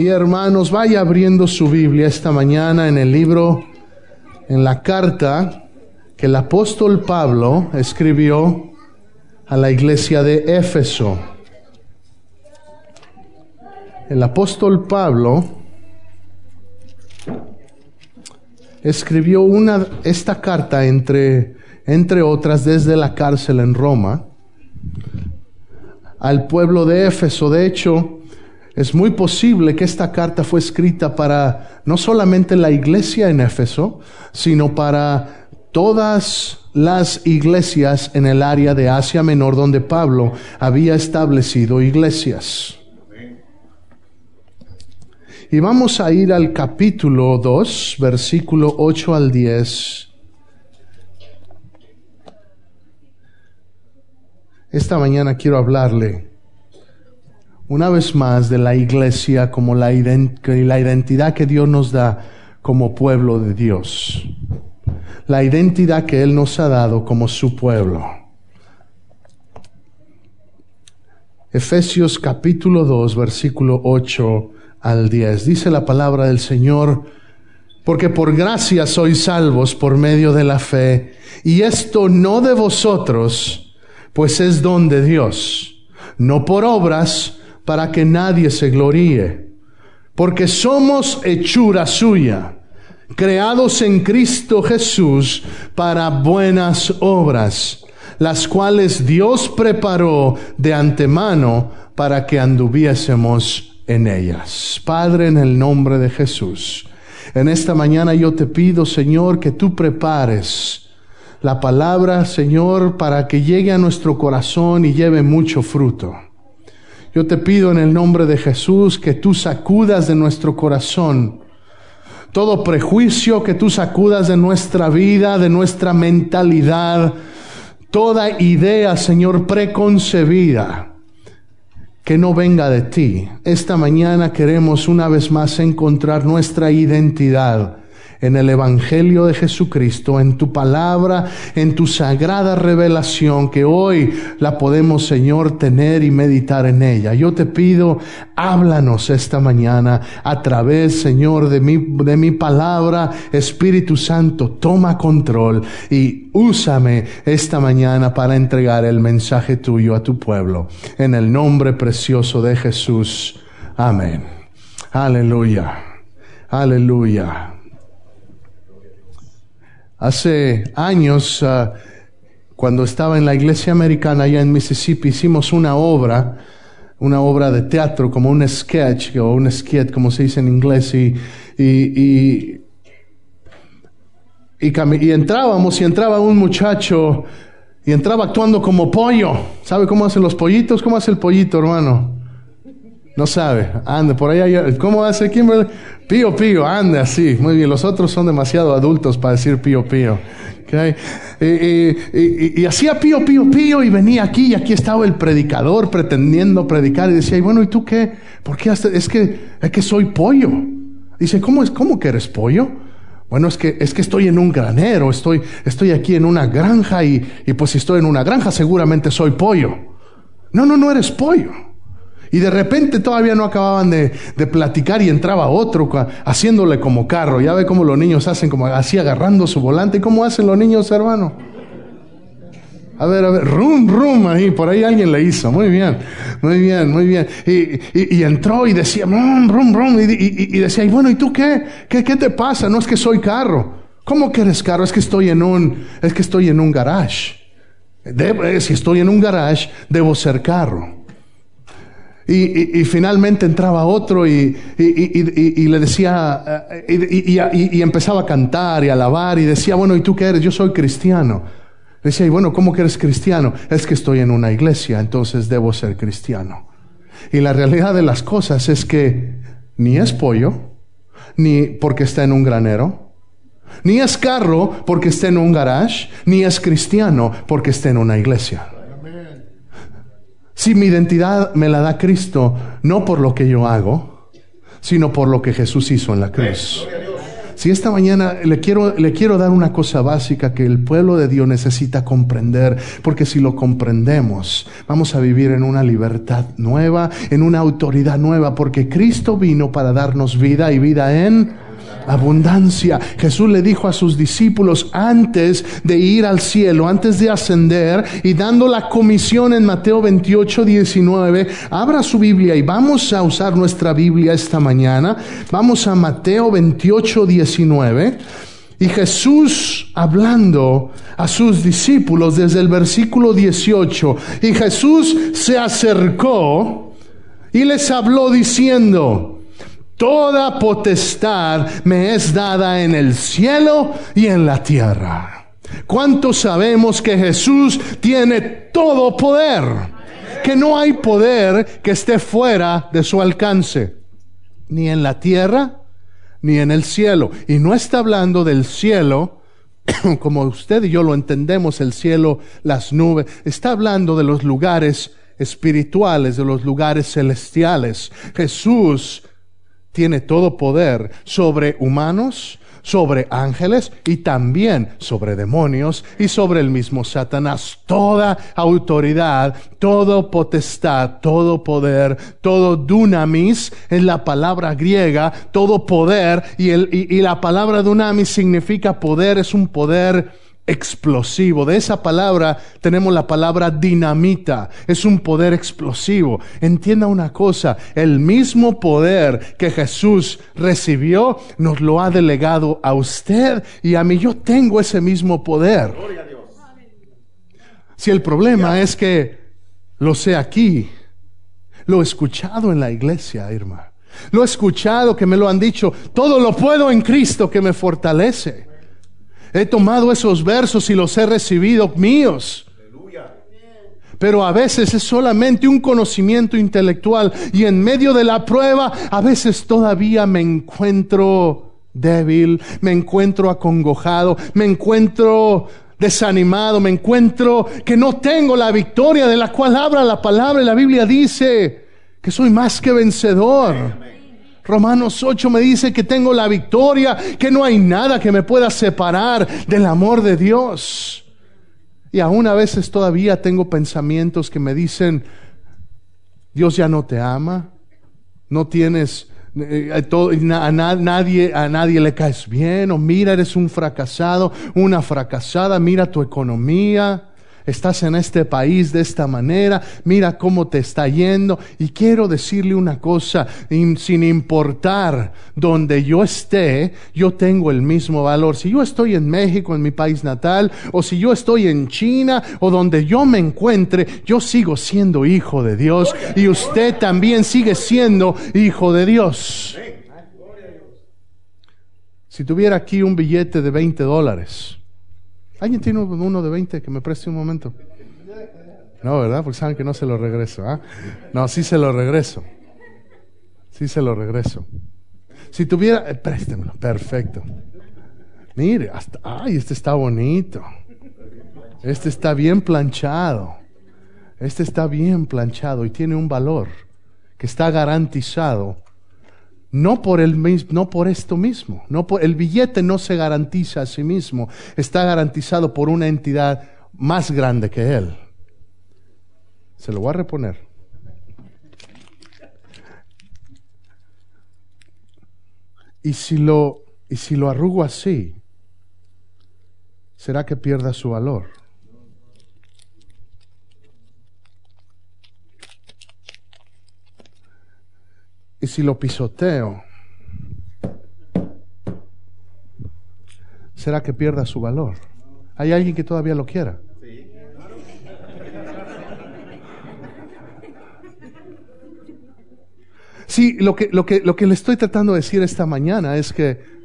Y hermanos, vaya abriendo su Biblia esta mañana en el libro, en la carta que el apóstol Pablo escribió a la iglesia de Éfeso. El apóstol Pablo escribió una, esta carta entre, entre otras desde la cárcel en Roma al pueblo de Éfeso. De hecho, es muy posible que esta carta fue escrita para no solamente la iglesia en Éfeso, sino para todas las iglesias en el área de Asia Menor donde Pablo había establecido iglesias. Y vamos a ir al capítulo 2, versículo 8 al 10. Esta mañana quiero hablarle una vez más de la iglesia como la, identidad que Dios nos da como pueblo de Dios. La identidad que Él nos ha dado como su pueblo. Efesios capítulo 2, versículo 8 al 10. Dice la palabra del Señor, porque por gracia sois salvos por medio de la fe, y esto no de vosotros, pues es don de Dios, no por obras, para que nadie se gloríe, porque somos hechura suya, creados en Cristo Jesús para buenas obras, las cuales Dios preparó de antemano para que anduviésemos en ellas. Padre, en el nombre de Jesús, en esta mañana yo te pido, Señor, que tú prepares la palabra, Señor, para que llegue a nuestro corazón y lleve mucho fruto. Yo te pido en el nombre de Jesús que tú sacudas de nuestro corazón todo prejuicio, que tú sacudas de nuestra vida, de nuestra mentalidad, toda idea, Señor, preconcebida que no venga de ti. Esta mañana queremos una vez más encontrar nuestra identidad en el Evangelio de Jesucristo, en tu palabra, en tu sagrada revelación, que hoy la podemos, Señor, tener y meditar en ella. Yo te pido, háblanos esta mañana a través, Señor, de mi, de mi palabra. Espíritu Santo, toma control y úsame esta mañana para entregar el mensaje tuyo a tu pueblo. En el nombre precioso de Jesús. Amén. Aleluya. Aleluya. Hace años, ah, cuando estaba en la iglesia americana allá en Mississippi, hicimos una obra, una obra de teatro, como un sketch o un skit, como se dice en inglés, y, y, y, entrábamos y entraba un muchacho y entraba actuando como pollo. ¿Sabe cómo hacen los pollitos? ¿Cómo hace el pollito, hermano? No sabe. Anda, por ahí ¿Cómo hace Kimberly? Pío, pío, anda así. Muy bien, los otros son demasiado adultos para decir pío, pío. Y, hacía pío, pío, pío y venía aquí y aquí estaba el predicador pretendiendo predicar y decía, y bueno, ¿y tú qué? ¿Por qué? Es que, es que soy pollo. Dice, ¿cómo, es, ¿cómo que eres pollo? Bueno, es que, es que estoy en un granero, estoy, estoy aquí en una granja y, y pues si estoy en una granja seguramente soy pollo. No, no, no eres pollo. Y de repente todavía no acababan de, platicar y entraba otro haciéndole como carro. Ya ve cómo los niños hacen como así agarrando su volante. ¿Cómo hacen los niños, hermano? A ver, a ver, rum, rum, ahí, por ahí alguien le hizo. Muy bien, muy bien, muy bien. Y, entró y decía, rum, rum, rum. Y, decía, y bueno, ¿y tú qué? qué? ¿Qué te pasa? No es que soy carro. ¿Cómo que eres carro? Es que estoy en un, es que estoy en un garage. si estoy en un garage, debo ser carro. Y, finalmente entraba otro y, le decía, y, empezaba a cantar y a alabar y decía, bueno, ¿y tú qué eres? Yo soy cristiano. Decía, y bueno, ¿cómo que eres cristiano? Es que estoy en una iglesia, entonces debo ser cristiano. Y la realidad de las cosas es que ni es pollo, ni porque está en un granero, ni es carro porque está en un garage, ni es cristiano porque está en una iglesia. Si mi identidad me la da Cristo, no por lo que yo hago, sino por lo que Jesús hizo en la cruz. Si esta mañana le quiero, le quiero dar una cosa básica que el pueblo de Dios necesita comprender, porque si lo comprendemos, vamos a vivir en una libertad nueva, en una autoridad nueva, porque Cristo vino para darnos vida y vida en abundancia. Jesús le dijo a sus discípulos antes de ir al cielo, antes de ascender y dando la comisión en Mateo 28, 19, abra su Biblia y vamos a usar nuestra Biblia esta mañana. Vamos a Mateo 28, 19. Y Jesús hablando a sus discípulos desde el versículo 18, y Jesús se acercó y les habló diciendo, Toda potestad me es dada en el cielo y en la tierra. ¿Cuántos sabemos que Jesús tiene todo poder? Que no hay poder que esté fuera de su alcance, ni en la tierra, ni en el cielo. Y no está hablando del cielo, como usted y yo lo entendemos, el cielo, las nubes. Está hablando de los lugares espirituales, de los lugares celestiales. Jesús tiene todo poder sobre humanos, sobre ángeles y también sobre demonios y sobre el mismo Satanás. Toda autoridad, todo potestad, todo poder, todo dunamis en la palabra griega, todo poder y, el, y la palabra dunamis significa poder, es un poder explosivo. De esa palabra tenemos la palabra dinamita. Es un poder explosivo. Entienda una cosa, el mismo poder que Jesús recibió nos lo ha delegado a usted y a mí. Yo tengo ese mismo poder. Si el problema es que lo sé aquí, lo he escuchado en la iglesia, Irma. Lo he escuchado que me lo han dicho, todo lo puedo en Cristo que me fortalece. He tomado esos versos y los he recibido míos. Pero a veces es solamente un conocimiento intelectual y en medio de la prueba a veces todavía me encuentro débil, me encuentro acongojado, me encuentro desanimado, me encuentro que no tengo la victoria de la cual habla la palabra y la Biblia dice que soy más que vencedor. Romanos 8 me dice que tengo la victoria, que no hay nada que me pueda separar del amor de Dios. Y aún a veces todavía tengo pensamientos que me dicen, Dios ya no te ama, no tienes, eh, a, nadie, a nadie le caes bien, o mira, eres un fracasado, una fracasada, mira tu economía estás en este país de esta manera, mira cómo te está yendo. Y quiero decirle una cosa, sin importar donde yo esté, yo tengo el mismo valor. Si yo estoy en México, en mi país natal, o si yo estoy en China, o donde yo me encuentre, yo sigo siendo hijo de Dios y usted también sigue siendo hijo de Dios. Si tuviera aquí un billete de 20 dólares, ¿Alguien tiene uno de 20 que me preste un momento? No, ¿verdad? Porque saben que no se lo regreso. ¿ah? No, sí se lo regreso. Sí se lo regreso. Si tuviera, eh, préstemelo, perfecto. Mire, hasta, ay, este está bonito. Este está bien planchado. Este está bien planchado y tiene un valor que está garantizado no por, el, no por esto mismo. No por, el billete no se garantiza a sí mismo. Está garantizado por una entidad más grande que él. Se lo voy a reponer. Y si lo, y si lo arrugo así, ¿será que pierda su valor? Y si lo pisoteo, ¿será que pierda su valor? ¿Hay alguien que todavía lo quiera? Sí, lo que, lo, que, lo que le estoy tratando de decir esta mañana es que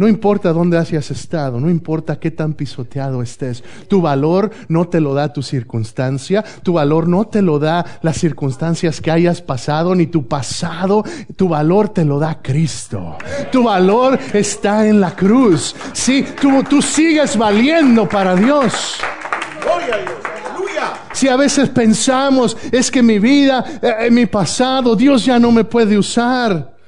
No importa dónde hayas estado, no importa qué tan pisoteado estés, tu valor no te lo da tu circunstancia, tu valor no te lo da las circunstancias que hayas pasado, ni tu pasado, tu valor te lo da Cristo. Tu valor está en la cruz. Sí, tú, tú sigues valiendo para Dios. Gloria a Dios. Si a veces pensamos, es que mi vida, eh, mi pasado, Dios ya no me puede usar.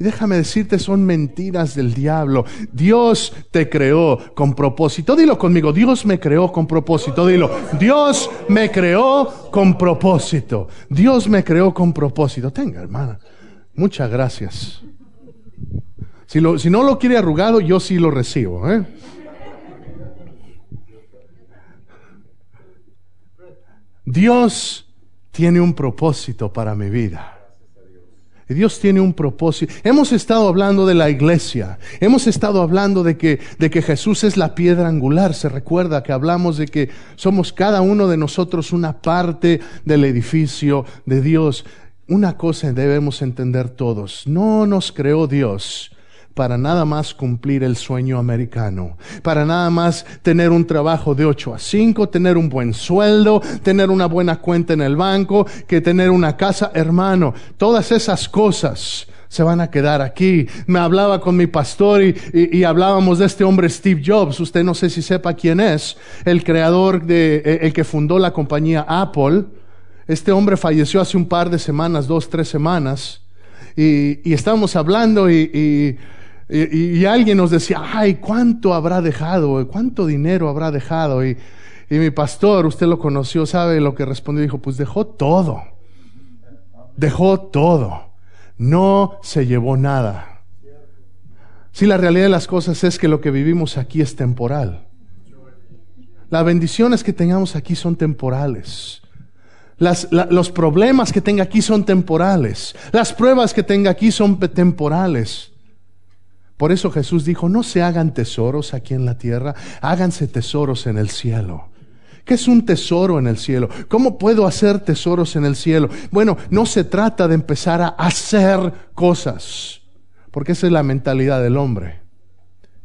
Y déjame decirte, son mentiras del diablo. Dios te creó con propósito. Dilo conmigo, Dios me creó con propósito. Dilo, Dios me creó con propósito. Dios me creó con propósito. Tenga, hermana. Muchas gracias. Si, no lo quiere arrugado, yo sí lo recibo. ¿eh? Dios tiene un propósito para mi vida. Dios tiene un propósito. Hemos estado hablando de la iglesia. Hemos estado hablando de que, de que Jesús es la piedra angular. Se recuerda que hablamos de que somos cada uno de nosotros una parte del edificio de Dios. Una cosa debemos entender todos. No nos creó Dios para nada más cumplir el sueño americano, para nada más tener un trabajo de 8 a 5, tener un buen sueldo, tener una buena cuenta en el banco, que tener una casa, hermano, todas esas cosas se van a quedar aquí. Me hablaba con mi pastor y, hablábamos de este hombre Steve Jobs. Usted no sé si sepa quién es, el creador de, eh, el que fundó la compañía Apple. Este hombre falleció hace un par de semanas, dos, tres semanas. Y, y estábamos hablando y y, alguien nos decía, ay, ¿cuánto habrá dejado? ¿Cuánto dinero habrá dejado? Y, mi pastor, usted lo conoció, ¿sabe lo que respondió? Dijo, pues dejó todo. Dejó todo. No se llevó nada. Si la realidad de las cosas es que lo que vivimos aquí es temporal. Las bendiciones que tengamos aquí son temporales. Las, los problemas que tenga aquí son temporales. Las pruebas que tenga aquí son temporales. Por eso Jesús dijo, no se hagan tesoros aquí en la tierra, háganse tesoros en el cielo. ¿Qué es un tesoro en el cielo? ¿Cómo puedo hacer tesoros en el cielo? Bueno, no se trata de empezar a hacer cosas, porque esa es la mentalidad del hombre.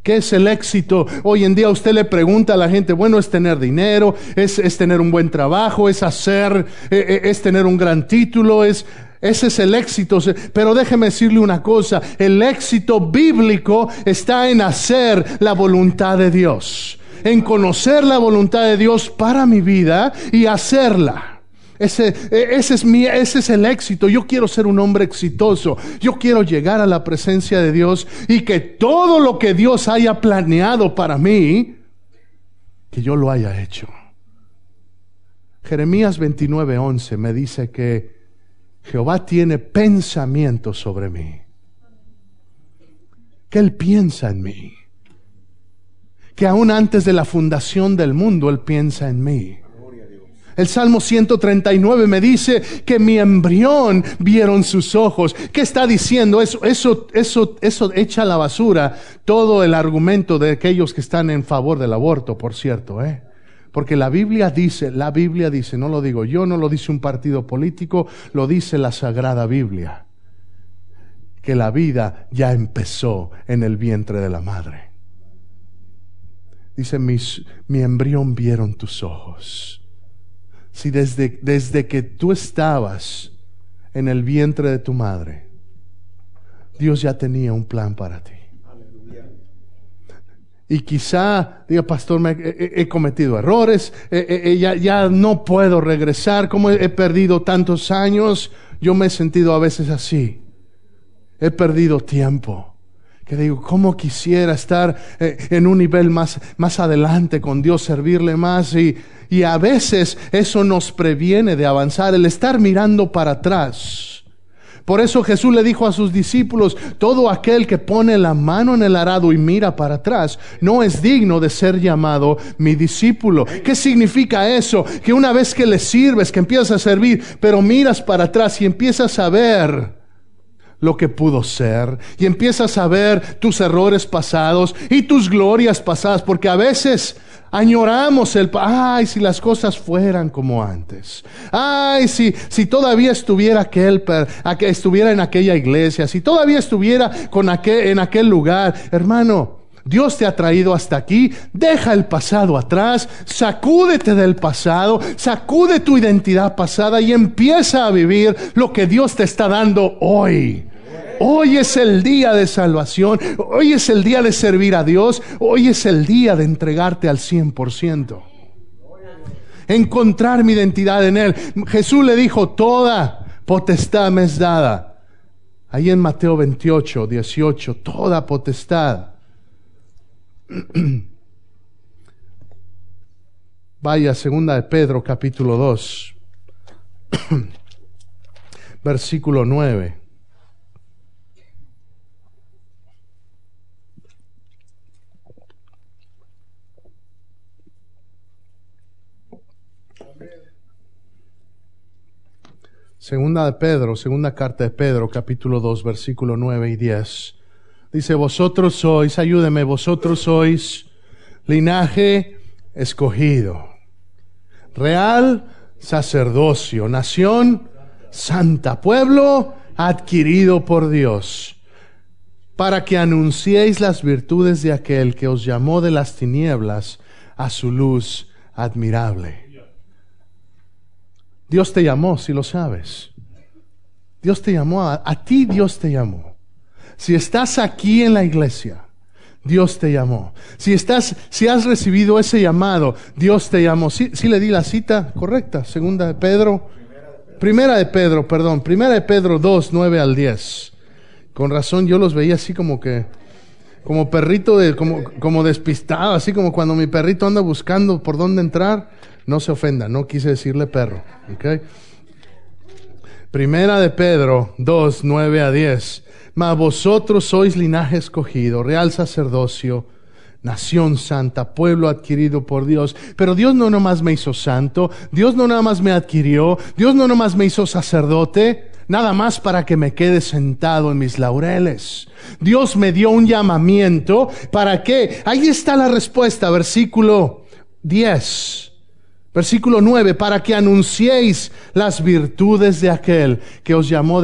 ¿Qué es el éxito? Hoy en día usted le pregunta a la gente, bueno, es tener dinero, es, es tener un buen trabajo, es hacer, eh, eh, es tener un gran título, es ese es el éxito. Pero déjeme decirle una cosa, el éxito bíblico está en hacer la voluntad de Dios, en conocer la voluntad de Dios para mi vida y hacerla. Ese, e, ese, es mi, ese es el éxito. Yo quiero ser un hombre exitoso. Yo quiero llegar a la presencia de Dios y que todo lo que Dios haya planeado para mí, que yo lo haya hecho. Jeremías 29:11 me dice que Jehová tiene pensamientos sobre mí. Que Él piensa en mí. Que aún antes de la fundación del mundo Él piensa en mí. El Salmo 139 me dice que mi embrión vieron sus ojos. ¿Qué está diciendo? Eso, eso, eso, eso echa a la basura todo el argumento de aquellos que están en favor del aborto, por cierto, ¿eh? Porque la Biblia dice, la Biblia dice, no lo digo yo, no lo dice un partido político, lo dice la Sagrada Biblia, que la vida ya empezó en el vientre de la madre. Dice, mis, mi embrión vieron tus ojos. Si desde, desde que tú estabas en el vientre de tu madre, Dios ya tenía un plan para ti. Y quizá diga, pastor, me, he, cometido errores, ya, ya, no puedo regresar, como he, perdido tantos años, yo me he sentido a veces así. He perdido tiempo. Que digo, ¿cómo quisiera estar eh, en un nivel más, más adelante con Dios, servirle más? Y, y a veces eso nos previene de avanzar, el estar mirando para atrás por eso Jesús le dijo a sus discípulos, todo aquel que pone la mano en el arado y mira para atrás, no es digno de ser llamado mi discípulo. ¿Qué significa eso? Que una vez que le sirves, que empiezas a servir, pero miras para atrás y empiezas a ver lo que pudo ser y empiezas a ver tus errores pasados y tus glorias pasadas, porque a veces Añoramos el... Ay, si las cosas fueran como antes. Ay, si, si todavía estuviera aquel, estuviera en aquella iglesia, si todavía estuviera con aquel, en aquel lugar. Hermano, Dios te ha traído hasta aquí, deja el pasado atrás, sacúdete del pasado, sacude tu identidad pasada y empieza a vivir lo que Dios te está dando hoy. Hoy es el día de salvación, hoy es el día de servir a Dios, hoy es el día de entregarte al 100%. Encontrar mi identidad en Él. Jesús le dijo, toda potestad me es dada. Ahí en Mateo 28, 18, toda potestad. Vaya, segunda de Pedro, capítulo 2, versículo 9. Segunda de Pedro, segunda carta de Pedro, capítulo 2, versículo 9 y 10. Dice, vosotros sois, ayúdeme, vosotros sois linaje escogido, real sacerdocio, nación santa, pueblo adquirido por Dios, para que anunciéis las virtudes de aquel que os llamó de las tinieblas a su luz admirable. Dios te llamó, si lo sabes. Dios te llamó, a, ti Dios te llamó. Si estás aquí en la iglesia, Dios te llamó. Si estás, si has recibido ese llamado, Dios te llamó. Si sí, le di la cita correcta, segunda de Pedro. Primera de Pedro, perdón, primera de Pedro 2, 9 al 10. Con razón yo los veía así como que, como perrito de, como, como despistado, así como cuando mi perrito anda buscando por dónde entrar. No se ofenda, no quise decirle perro. Primera de Pedro 2, 9 a 10. Mas vosotros sois linaje escogido, real sacerdocio, nación santa, pueblo adquirido por Dios. Pero Dios no nomás me hizo santo, Dios no nada más me adquirió, Dios no nomás me hizo sacerdote, nada más para que me quede sentado en mis laureles. Dios me dio un llamamiento para que, ahí está la respuesta, versículo 10. Versículo 9, para que anunciéis las virtudes de aquel que os llamó de